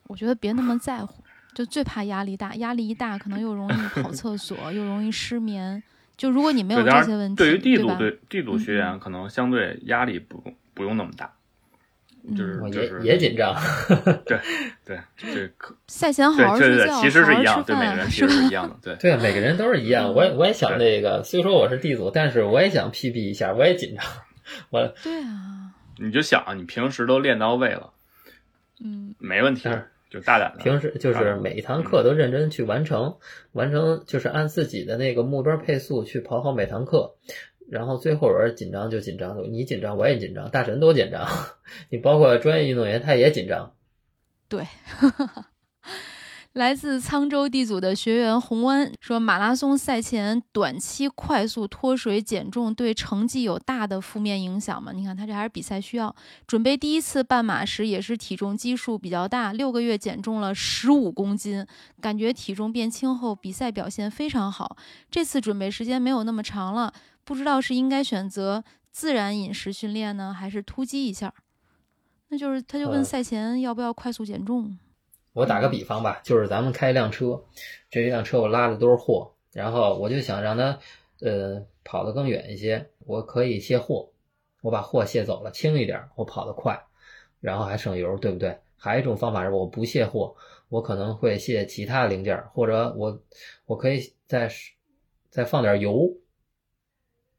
我觉得别那么在乎，就最怕压力大，压力一大可能又容易跑厕所，又容易失眠。就如果你没有 这些问题，对于 D 组对 D 组学员，可能相对压力不不用那么大。就是也也紧张，对对，这可 赛前好好睡觉，其实是一样，对每个人其实是一样的，对对，每个人都是一样。我也我也想那个，虽说我是 D 组，但是我也想 PB 一下，我也紧张。我对啊，你就想你平时都练到位了，嗯，没问题，就大胆的。平时就是每一堂课都认真去完成，完成就是按自己的那个目标配速去跑好每堂课。然后最后边紧张就紧张，你紧张我也紧张，大神都紧张，你包括专业运动员他也紧张。对，来自沧州 D 组的学员洪恩说，马拉松赛前短期快速脱水减重对成绩有大的负面影响吗？你看他这还是比赛需要，准备第一次半马时也是体重基数比较大，六个月减重了十五公斤，感觉体重变轻后比赛表现非常好。这次准备时间没有那么长了。不知道是应该选择自然饮食训练呢，还是突击一下？那就是他就问赛前要不要快速减重。我打个比方吧，就是咱们开一辆车，这一辆车我拉的都是货，然后我就想让它呃跑得更远一些，我可以卸货，我把货卸走了，轻一点，我跑得快，然后还省油，对不对？还有一种方法是我不卸货，我可能会卸其他零件，或者我我可以再再放点油。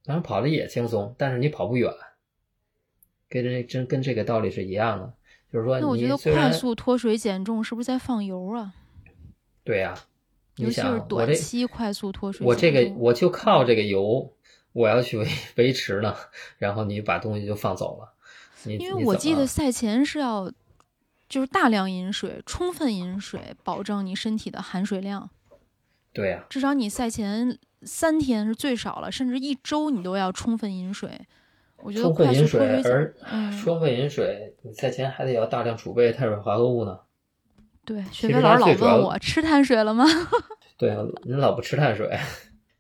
然后跑的也轻松，但是你跑不远，跟这真跟这个道理是一样的。就是说，那我觉得快速脱水减重是不是在放油啊？对呀，尤其是短期快速脱水。我这个我就靠这个油，我要去维 维持呢。然后你把东西就放走了。因为我记得赛前是要就是大量饮水，充分饮水，保证你身体的含水量。对呀，至少你赛前。三天是最少了，甚至一周你都要充分饮水。我觉得充分饮水，而嗯，充分饮水，你赛前还得要大量储备碳水化合物呢。对，雪飞老师老问我吃碳水了吗？对，您老不吃碳水。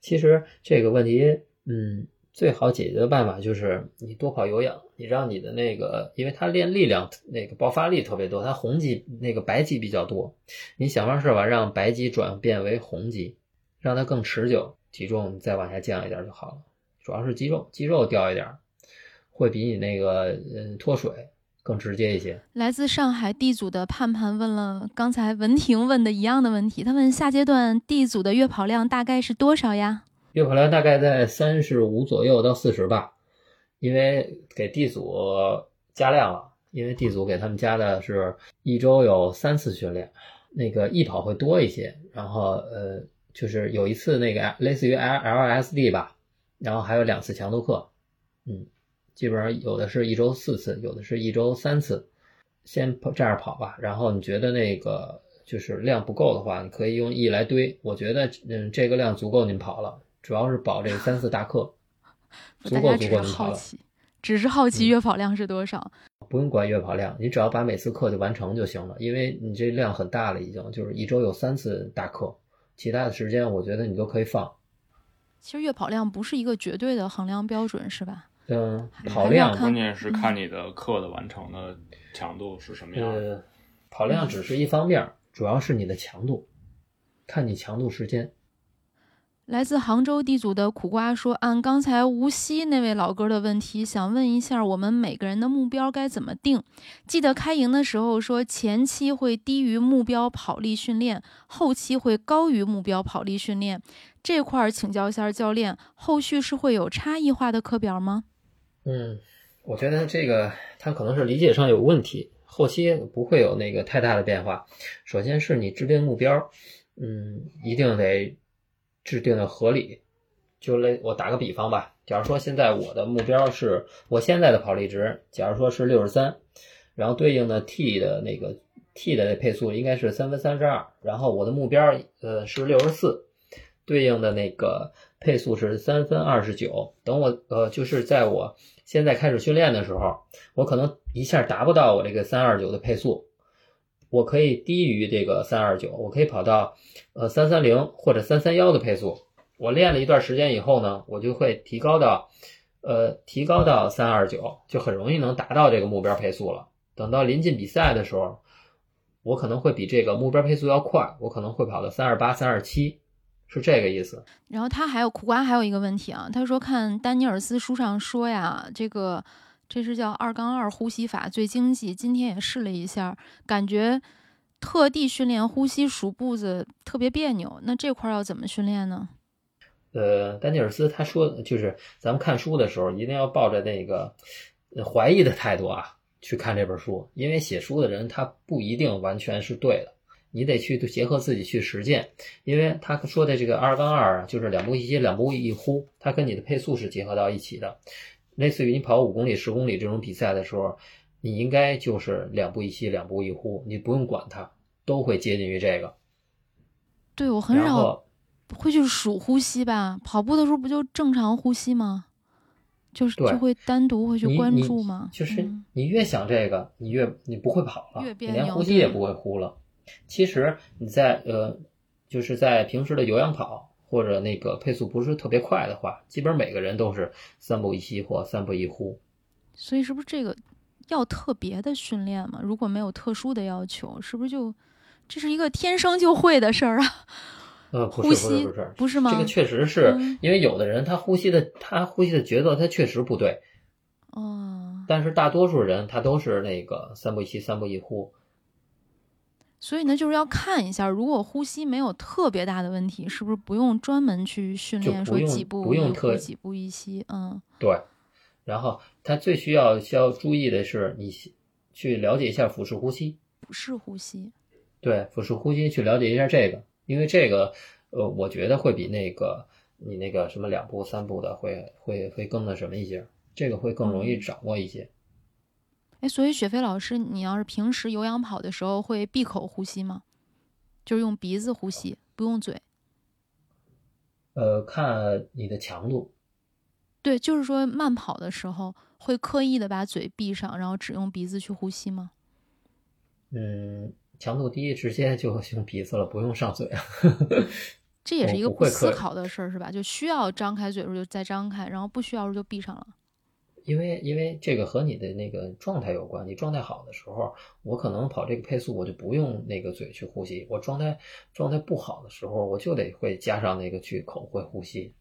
其实这个问题，嗯，最好解决的办法就是你多跑有氧，你让你的那个，因为他练力量那个爆发力特别多，他红肌那个白肌比较多，你想方设法让白肌转变为红肌，让它更持久。体重再往下降一点就好了，主要是肌肉，肌肉掉一点，会比你那个嗯脱水更直接一些。来自上海 D 组的盼盼问了刚才文婷问的一样的问题，他问下阶段 D 组的月跑量大概是多少呀？月跑量大概在三十五左右到四十吧，因为给 D 组加量了，因为 D 组给他们加的是一周有三次训练，那个易跑会多一些，然后呃。就是有一次那个类似于 L LSD 吧，然后还有两次强度课，嗯，基本上有的是一周四次，有的是一周三次。先跑这样跑吧，然后你觉得那个就是量不够的话，你可以用 E 来堆。我觉得嗯这个量足够您跑了，主要是保这三次大课，足够足够您跑了。只是好奇月跑量是多少？不用管月跑量，你只要把每次课就完成就行了，因为你这量很大了，已经就是一周有三次大课。其他的时间，我觉得你都可以放。其实月跑量不是一个绝对的衡量标准，是吧？嗯，跑量关键是看你的课的完成的强度是什么样的。呃，跑量只是一方面，主要是你的强度，看你强度时间。来自杭州地组的苦瓜说：“按刚才无锡那位老哥的问题，想问一下，我们每个人的目标该怎么定？记得开营的时候说，前期会低于目标跑力训练，后期会高于目标跑力训练。这块儿请教一下教练，后续是会有差异化的课表吗？嗯，我觉得这个他可能是理解上有问题，后期不会有那个太大的变化。首先是你制定目标，嗯，一定得制定的合理。就类我打个比方吧，假如说现在我的目标是我现在的跑力值，假如说是六十三，然后对应的 T 的那个 T 的配速应该是三分三十二，然后我的目标呃是六十四，对应的那个配速是三分二十九。等我呃就是在我现在开始训练的时候，我可能一下达不到我这个三二九的配速，我可以低于这个三二九，我可以跑到呃三三零或者三三幺的配速。我练了一段时间以后呢，我就会提高到呃提高到三二九，就很容易能达到这个目标配速了。等到临近比赛的时候，我可能会比这个目标配速要快，我可能会跑到三二八、三二七，是这个意思。然后他还有苦瓜还有一个问题啊，他说看丹尼尔斯书上说呀，这个这是叫二杠二呼吸法最经济，今天也试了一下，感觉特地训练呼吸数步子特别别扭，那这块儿要怎么训练呢？呃，丹尼尔斯他说就是咱们看书的时候一定要抱着那个怀疑的态度啊去看这本书，因为写书的人他不一定完全是对的，你得去结合自己去实践。因为他说的这个二杠二啊，就是两步一吸两步一呼，它跟你的配速是结合到一起的。类似于你跑五公里、十公里这种比赛的时候，你应该就是两步一吸两步一呼，你不用管它，都会接近于这个。对我很少会去数呼吸吧，跑步的时候不就正常呼吸吗？就是就会单独会去关注吗？就是嗯你越想这个，你越你不会跑了，越你连呼吸也不会呼了。其实你在呃，就是在平时的有氧跑或者那个配速不是特别快的话，基本每个人都是三步一吸或三步一呼。所以是不是这个要特别的训练嘛？如果没有特殊的要求，是不是就这是一个天生就会的事儿啊？呃，不呼吸是不是不是不是吗？这个确实是嗯因为有的人他呼吸的他呼吸的节奏他确实不对，哦，但是大多数人他都是那个三步一吸三步一呼。所以呢，就是要看一下，如果呼吸没有特别大的问题，是不是不用专门去训练说用几步不用特几步一吸？嗯，对，然后他最需要需要注意的是，你去了解一下腹式呼吸。腹式呼吸。对，腹式呼吸去了解一下这个，因为这个，呃，我觉得会比那个你那个什么两步三步的会会会更那什么一些，这个会更容易嗯掌握一些。哎，所以雪飞老师，你要是平时有氧跑的时候会闭口呼吸吗？就是用鼻子呼吸，不用嘴。呃，看你的强度，对，就是说慢跑的时候会刻意的把嘴闭上，然后只用鼻子去呼吸吗？嗯，强度低直接就用鼻子了，不用上嘴啊。这也是一个我不思考的事儿，是吧？就需要张开嘴的时候就再张开，然后不需要的时候就闭上了。因为因为这个和你的那个状态有关，你状态好的时候，我可能跑这个配速，我就不用那个嘴去呼吸；我状态状态不好的时候，我就得会加上那个去口会呼吸。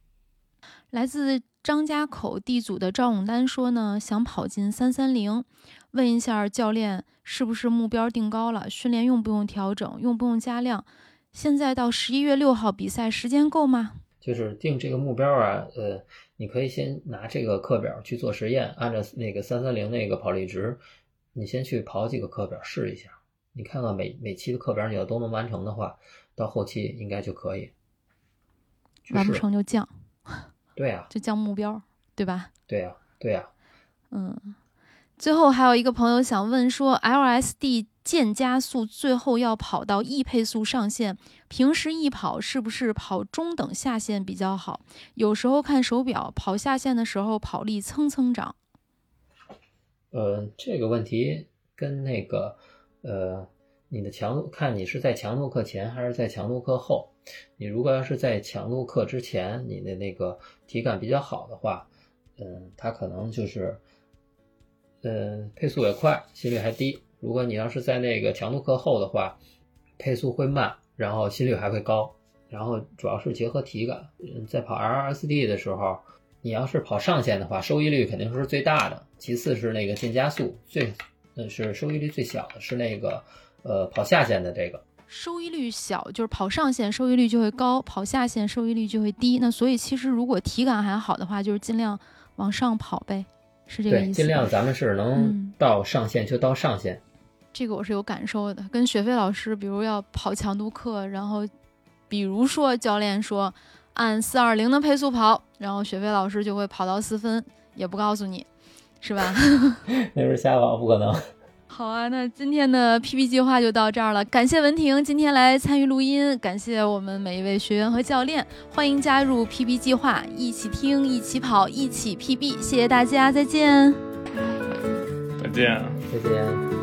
来自张家口 D 组的赵永丹说呢，想跑进三三零，问一下教练是不是目标定高了，训练用不用调整，用不用加量？现在到十一月六号比赛时间够吗？就是定这个目标啊，呃，你可以先拿这个课表去做实验，按照那个三三零那个跑力值，你先去跑几个课表试一下，你看看每每期的课表你要都能完成的话，到后期应该就可以。完不成就降，对呀、就降目标，对吧？对呀、对呀、嗯，最后还有一个朋友想问说，LSD 渐加速最后要跑到 E 配速上限，平时一跑是不是跑中等下限比较好？有时候看手表，跑下限的时候跑力蹭蹭涨。呃，这个问题跟那个呃，你的强度看你是在强度课前还是在强度课后。你如果要是在强度课之前，你的那个体感比较好的话，嗯，它可能就是，呃，配速也快，心率还低。如果你要是在那个强度课后的话，配速会慢，然后心率还会高。然后主要是结合体感，嗯，在跑 LSD 的时候，你要是跑上限的话，收益率肯定是最大的，其次是那个进加速，最，嗯，是收益率最小的是那个，呃，跑下限的这个。收益率小，就是跑上限收益率就会高，跑下限收益率就会低。那所以其实如果体感还好的话，就是尽量往上跑呗，是这个意对，思。尽量咱们是能嗯到上限就到上限。这个我是有感受的，跟雪飞老师，比如要跑强度课，然后比如说教练说按四二零的配速跑，然后雪飞老师就会跑到四分，也不告诉你，是吧？那是瞎跑，不可能。好啊，那今天的 PB 计划就到这儿了。感谢文婷今天来参与录音，感谢我们每一位学员和教练，欢迎加入 PB 计划，一起听，一起跑，一起 PB。谢谢大家，再见。再见。再见。